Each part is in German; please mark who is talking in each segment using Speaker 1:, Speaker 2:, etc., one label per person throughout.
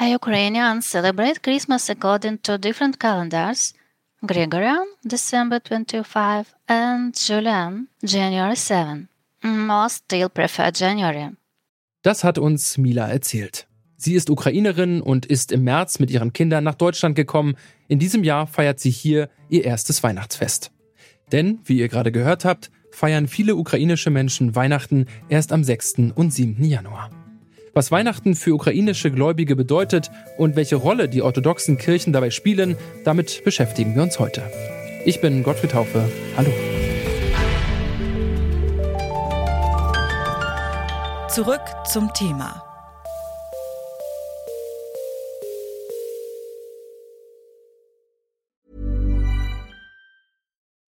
Speaker 1: Ukrainians celebrate Christmas according to different calendars. Gregorian, December 25, and Julian, January 7. Most still prefer January.
Speaker 2: Das hat uns Mila erzählt. Sie ist Ukrainerin und ist im März mit ihren Kindern nach Deutschland gekommen. In diesem Jahr feiert sie hier ihr erstes Weihnachtsfest. Denn, wie ihr gerade gehört habt, feiern viele ukrainische Menschen Weihnachten erst am 6. und 7. Januar. Was Weihnachten für ukrainische Gläubige bedeutet und welche Rolle die orthodoxen Kirchen dabei spielen, damit beschäftigen wir uns heute. Ich bin Gottfried Taufe. Hallo.
Speaker 3: Zurück zum Thema.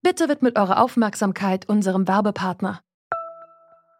Speaker 4: Bitte widmet eure Aufmerksamkeit unserem Werbepartner.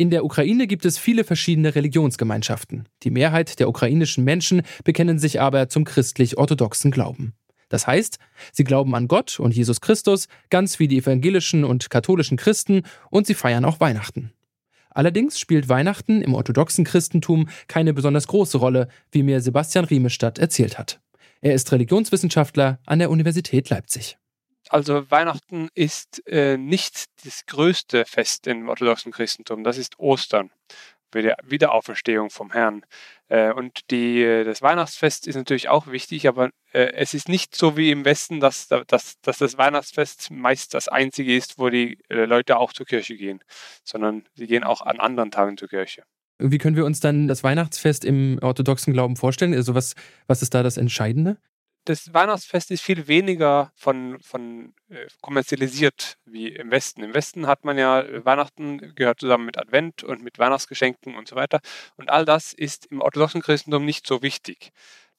Speaker 2: In der Ukraine gibt es viele verschiedene Religionsgemeinschaften. Die Mehrheit der ukrainischen Menschen bekennen sich aber zum christlich-orthodoxen Glauben. Das heißt, sie glauben an Gott und Jesus Christus, ganz wie die evangelischen und katholischen Christen, und sie feiern auch Weihnachten. Allerdings spielt Weihnachten im orthodoxen Christentum keine besonders große Rolle, wie mir Sebastian Riemestadt erzählt hat. Er ist Religionswissenschaftler an der Universität Leipzig.
Speaker 5: Also Weihnachten ist äh, nicht das größte Fest im orthodoxen Christentum, das ist Ostern, bei der Wiederauferstehung vom Herrn. Äh, und die, äh, das Weihnachtsfest ist natürlich auch wichtig, aber äh, es ist nicht so wie im Westen, dass, dass, dass das Weihnachtsfest meist das einzige ist, wo die äh, Leute auch zur Kirche gehen, sondern sie gehen auch an anderen Tagen zur Kirche.
Speaker 2: Wie können wir uns dann das Weihnachtsfest im orthodoxen Glauben vorstellen? Also was, was ist da das Entscheidende?
Speaker 5: Das Weihnachtsfest ist viel weniger von, von äh, kommerzialisiert wie im Westen. Im Westen hat man ja äh, Weihnachten gehört zusammen mit Advent und mit Weihnachtsgeschenken und so weiter. Und all das ist im orthodoxen Christentum nicht so wichtig.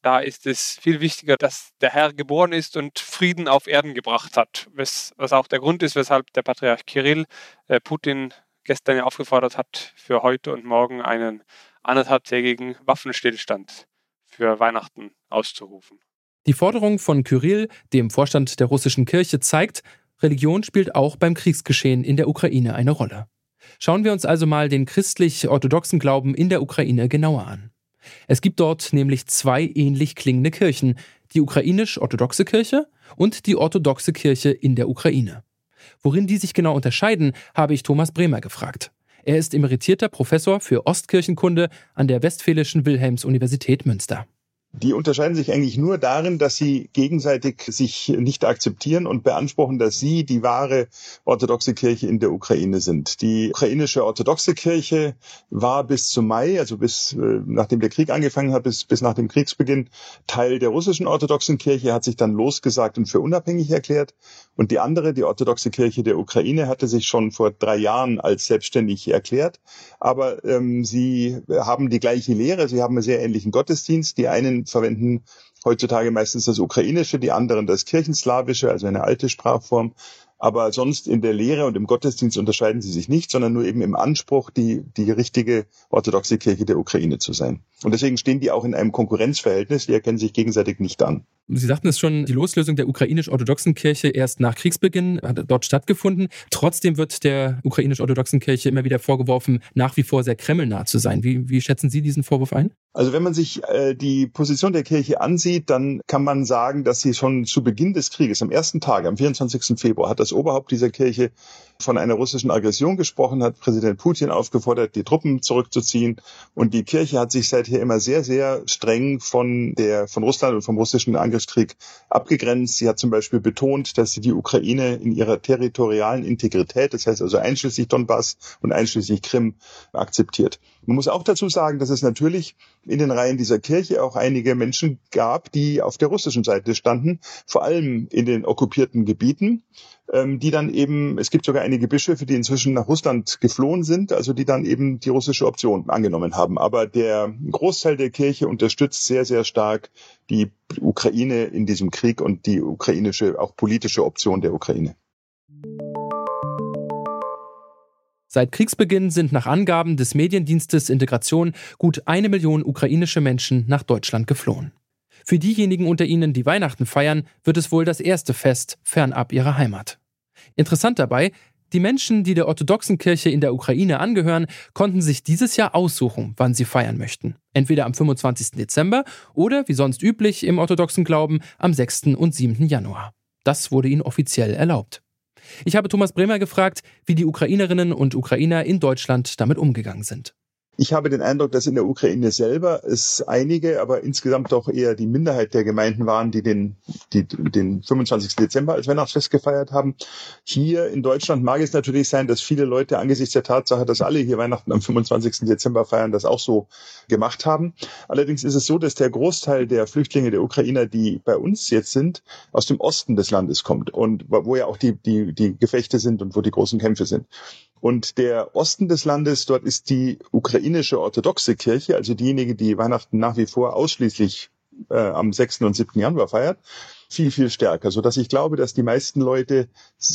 Speaker 5: Da ist es viel wichtiger, dass der Herr geboren ist und Frieden auf Erden gebracht hat, was, was auch der Grund ist, weshalb der Patriarch Kirill äh, Putin gestern ja aufgefordert hat, für heute und morgen einen anderthalbtägigen Waffenstillstand für Weihnachten auszurufen.
Speaker 2: Die Forderung von Kyrill, dem Vorstand der russischen Kirche, zeigt, Religion spielt auch beim Kriegsgeschehen in der Ukraine eine Rolle. Schauen wir uns also mal den christlich-orthodoxen Glauben in der Ukraine genauer an. Es gibt dort nämlich zwei ähnlich klingende Kirchen, die ukrainisch-orthodoxe Kirche und die orthodoxe Kirche in der Ukraine. Worin die sich genau unterscheiden, habe ich Thomas Bremer gefragt. Er ist emeritierter Professor für Ostkirchenkunde an der Westfälischen Wilhelms-Universität Münster.
Speaker 6: Die unterscheiden sich eigentlich nur darin, dass sie gegenseitig sich nicht akzeptieren und beanspruchen, dass sie die wahre orthodoxe Kirche in der Ukraine sind. Die ukrainische orthodoxe Kirche war bis zum Mai, also bis äh, nachdem der Krieg angefangen hat, bis, bis nach dem Kriegsbeginn, Teil der russischen orthodoxen Kirche, hat sich dann losgesagt und für unabhängig erklärt. Und die andere, die orthodoxe Kirche der Ukraine, hatte sich schon vor drei Jahren als selbstständig erklärt. Aber ähm, sie haben die gleiche Lehre, sie haben einen sehr ähnlichen Gottesdienst. Die einen verwenden heutzutage meistens das Ukrainische, die anderen das Kirchenslawische, also eine alte Sprachform. Aber sonst in der Lehre und im Gottesdienst unterscheiden sie sich nicht, sondern nur eben im Anspruch, die, die richtige orthodoxe Kirche der Ukraine zu sein. Und deswegen stehen die auch in einem Konkurrenzverhältnis, die erkennen sich gegenseitig nicht an.
Speaker 2: Sie sagten es schon, die Loslösung der ukrainisch-orthodoxen Kirche erst nach Kriegsbeginn hat dort stattgefunden. Trotzdem wird der ukrainisch-orthodoxen Kirche immer wieder vorgeworfen, nach wie vor sehr kremlnah zu sein. Wie, wie schätzen Sie diesen Vorwurf ein?
Speaker 6: Also wenn man sich äh, die Position der Kirche ansieht, dann kann man sagen, dass sie schon zu Beginn des Krieges, am ersten Tag, am 24. Februar, hat das Oberhaupt dieser Kirche von einer russischen Aggression gesprochen, hat Präsident Putin aufgefordert, die Truppen zurückzuziehen. Und die Kirche hat sich seither immer sehr, sehr streng von der, von Russland und vom russischen Angriffskrieg abgegrenzt. Sie hat zum Beispiel betont, dass sie die Ukraine in ihrer territorialen Integrität, das heißt also einschließlich Donbass und einschließlich Krim, akzeptiert. Man muss auch dazu sagen, dass es natürlich in den Reihen dieser Kirche auch einige Menschen gab, die auf der russischen Seite standen, vor allem in den okkupierten Gebieten. Ähm, die dann eben, es gibt sogar einige Bischöfe, die inzwischen nach Russland geflohen sind, also die dann eben die russische Option angenommen haben. Aber der Großteil der Kirche unterstützt sehr, sehr stark die Ukraine in diesem Krieg und die ukrainische, auch politische Option der Ukraine.
Speaker 2: Seit Kriegsbeginn sind nach Angaben des Mediendienstes Integration gut eine Million ukrainische Menschen nach Deutschland geflohen. Für diejenigen unter ihnen, die Weihnachten feiern, wird es wohl das erste Fest fernab ihrer Heimat. Interessant dabei, die Menschen, die der orthodoxen Kirche in der Ukraine angehören, konnten sich dieses Jahr aussuchen, wann sie feiern möchten. Entweder am 25. Dezember oder, wie sonst üblich im orthodoxen Glauben, am 6. und 7. Januar. Das wurde ihnen offiziell erlaubt. Ich habe Thomas Bremer gefragt, wie die Ukrainerinnen und Ukrainer in Deutschland damit umgegangen sind.
Speaker 6: Ich habe den Eindruck, dass in der Ukraine selber es einige, aber insgesamt doch eher die Minderheit der Gemeinden waren, die den, die, den 25. Dezember als Weihnachtsfest gefeiert haben. Hier in Deutschland mag es natürlich sein, dass viele Leute angesichts der Tatsache, dass alle hier Weihnachten am 25. Dezember feiern, das auch so gemacht haben. Allerdings ist es so, dass der Großteil der Flüchtlinge der Ukrainer, die bei uns jetzt sind, aus dem Osten des Landes kommt und wo ja auch die, die, die Gefechte sind und wo die großen Kämpfe sind. Und der Osten des Landes, dort ist die ukrainische orthodoxe Kirche, also diejenige, die Weihnachten nach wie vor ausschließlich äh, am 6. und 7. Januar feiert, viel, viel stärker, so dass ich glaube, dass die meisten Leute,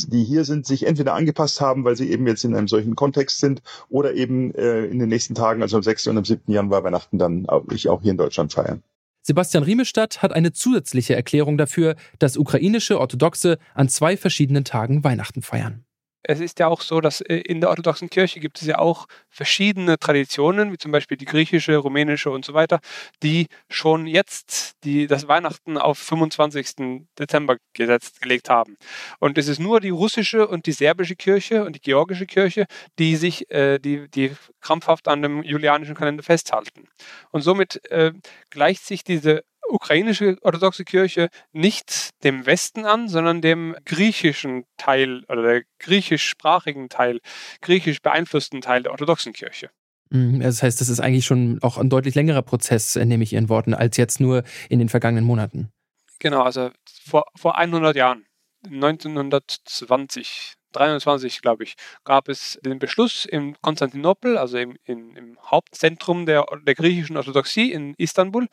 Speaker 6: die hier sind, sich entweder angepasst haben, weil sie eben jetzt in einem solchen Kontext sind oder eben äh, in den nächsten Tagen, also am 6. und am 7. Januar Weihnachten dann auch, ich auch hier in Deutschland feiern.
Speaker 2: Sebastian Riemestadt hat eine zusätzliche Erklärung dafür, dass ukrainische Orthodoxe an zwei verschiedenen Tagen Weihnachten feiern
Speaker 5: es ist ja auch so, dass äh, in der orthodoxen Kirche gibt es ja auch verschiedene Traditionen, wie zum Beispiel die griechische, rumänische und so weiter, die schon jetzt die, das Weihnachten auf 25. Dezember gesetzt, gelegt haben. Und es ist nur die russische und die serbische Kirche und die georgische Kirche, die sich, äh, die, die krampfhaft an dem julianischen Kalender festhalten. Und somit äh, gleicht sich diese ukrainische orthodoxe Kirche nicht dem Westen an, sondern dem griechischen Teil oder der griechischsprachigen Teil, griechisch beeinflussten Teil der orthodoxen Kirche.
Speaker 2: Mhm, das heißt, das ist eigentlich schon auch ein deutlich längerer Prozess, äh, nehme ich Ihren Worten, als jetzt nur in den vergangenen Monaten.
Speaker 5: Genau, also vor, vor 100 Jahren, 1920, 23, glaube ich, gab es den Beschluss in Konstantinopel, also im, in, im Hauptzentrum der, der, griechischen Orthodoxie in Istanbul,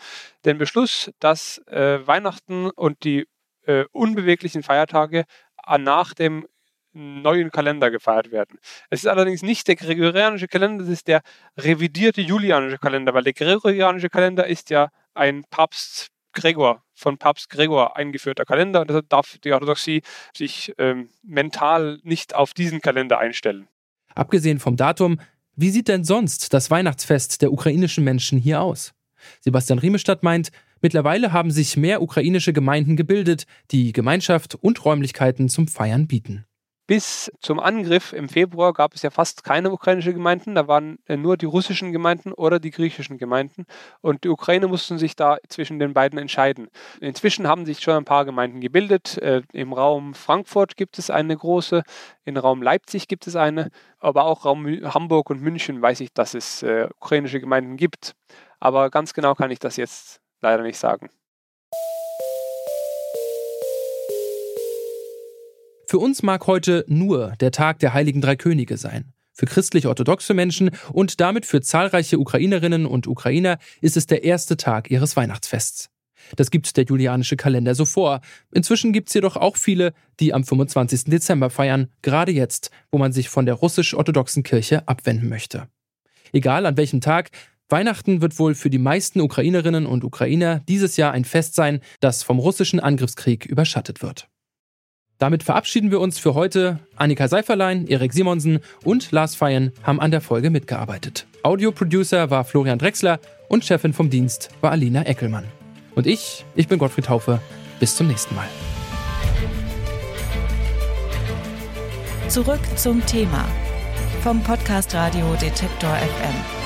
Speaker 5: den Beschluss, dass äh, Weihnachten und die äh, unbeweglichen Feiertage nach dem neuen Kalender gefeiert werden. Es ist allerdings nicht der gregorianische Kalender, es ist der revidierte julianische Kalender, weil der gregorianische Kalender ist ja ein Papst Gregor, von Papst Gregor eingeführter Kalender und deshalb darf die Orthodoxie sich ähm, mental nicht auf diesen Kalender einstellen.
Speaker 2: Abgesehen vom Datum, wie sieht denn sonst das Weihnachtsfest der ukrainischen Menschen hier aus? Sebastian Riemestadt meint, mittlerweile haben sich mehr ukrainische Gemeinden gebildet, die Gemeinschaft und Räumlichkeiten zum Feiern bieten.
Speaker 5: Bis zum Angriff im Februar gab es ja fast keine ukrainische Gemeinden, da waren äh, nur die russischen Gemeinden oder die griechischen Gemeinden und die Ukraine mussten sich da zwischen den beiden entscheiden. Inzwischen haben sich schon ein paar Gemeinden gebildet. Äh, Im Raum Frankfurt gibt es eine große, im Raum Leipzig gibt es eine, aber auch Raum Hamburg und München weiß ich, dass es äh, ukrainische Gemeinden gibt. Aber ganz genau kann ich das jetzt leider nicht sagen.
Speaker 2: Für uns mag heute nur der Tag der heiligen drei Könige sein. Für christlich-orthodoxe Menschen und damit für zahlreiche Ukrainerinnen und Ukrainer ist es der erste Tag ihres Weihnachtsfests. Das gibt der julianische Kalender so vor. Inzwischen gibt es jedoch auch viele, die am 25. Dezember feiern, gerade jetzt, wo man sich von der russisch-orthodoxen Kirche abwenden möchte. Egal an welchem Tag, Weihnachten wird wohl für die meisten Ukrainerinnen und Ukrainer dieses Jahr ein Fest sein, das vom russischen Angriffskrieg überschattet wird. Damit verabschieden wir uns für heute. Annika Seiferlein, Erik Simonsen und Lars Feyen haben an der Folge mitgearbeitet. Audioproducer war Florian Drexler und Chefin vom Dienst war Alina Eckelmann. Und ich, ich bin Gottfried Haufe. Bis zum nächsten Mal.
Speaker 3: Zurück zum Thema vom Podcast Radio Detektor FM.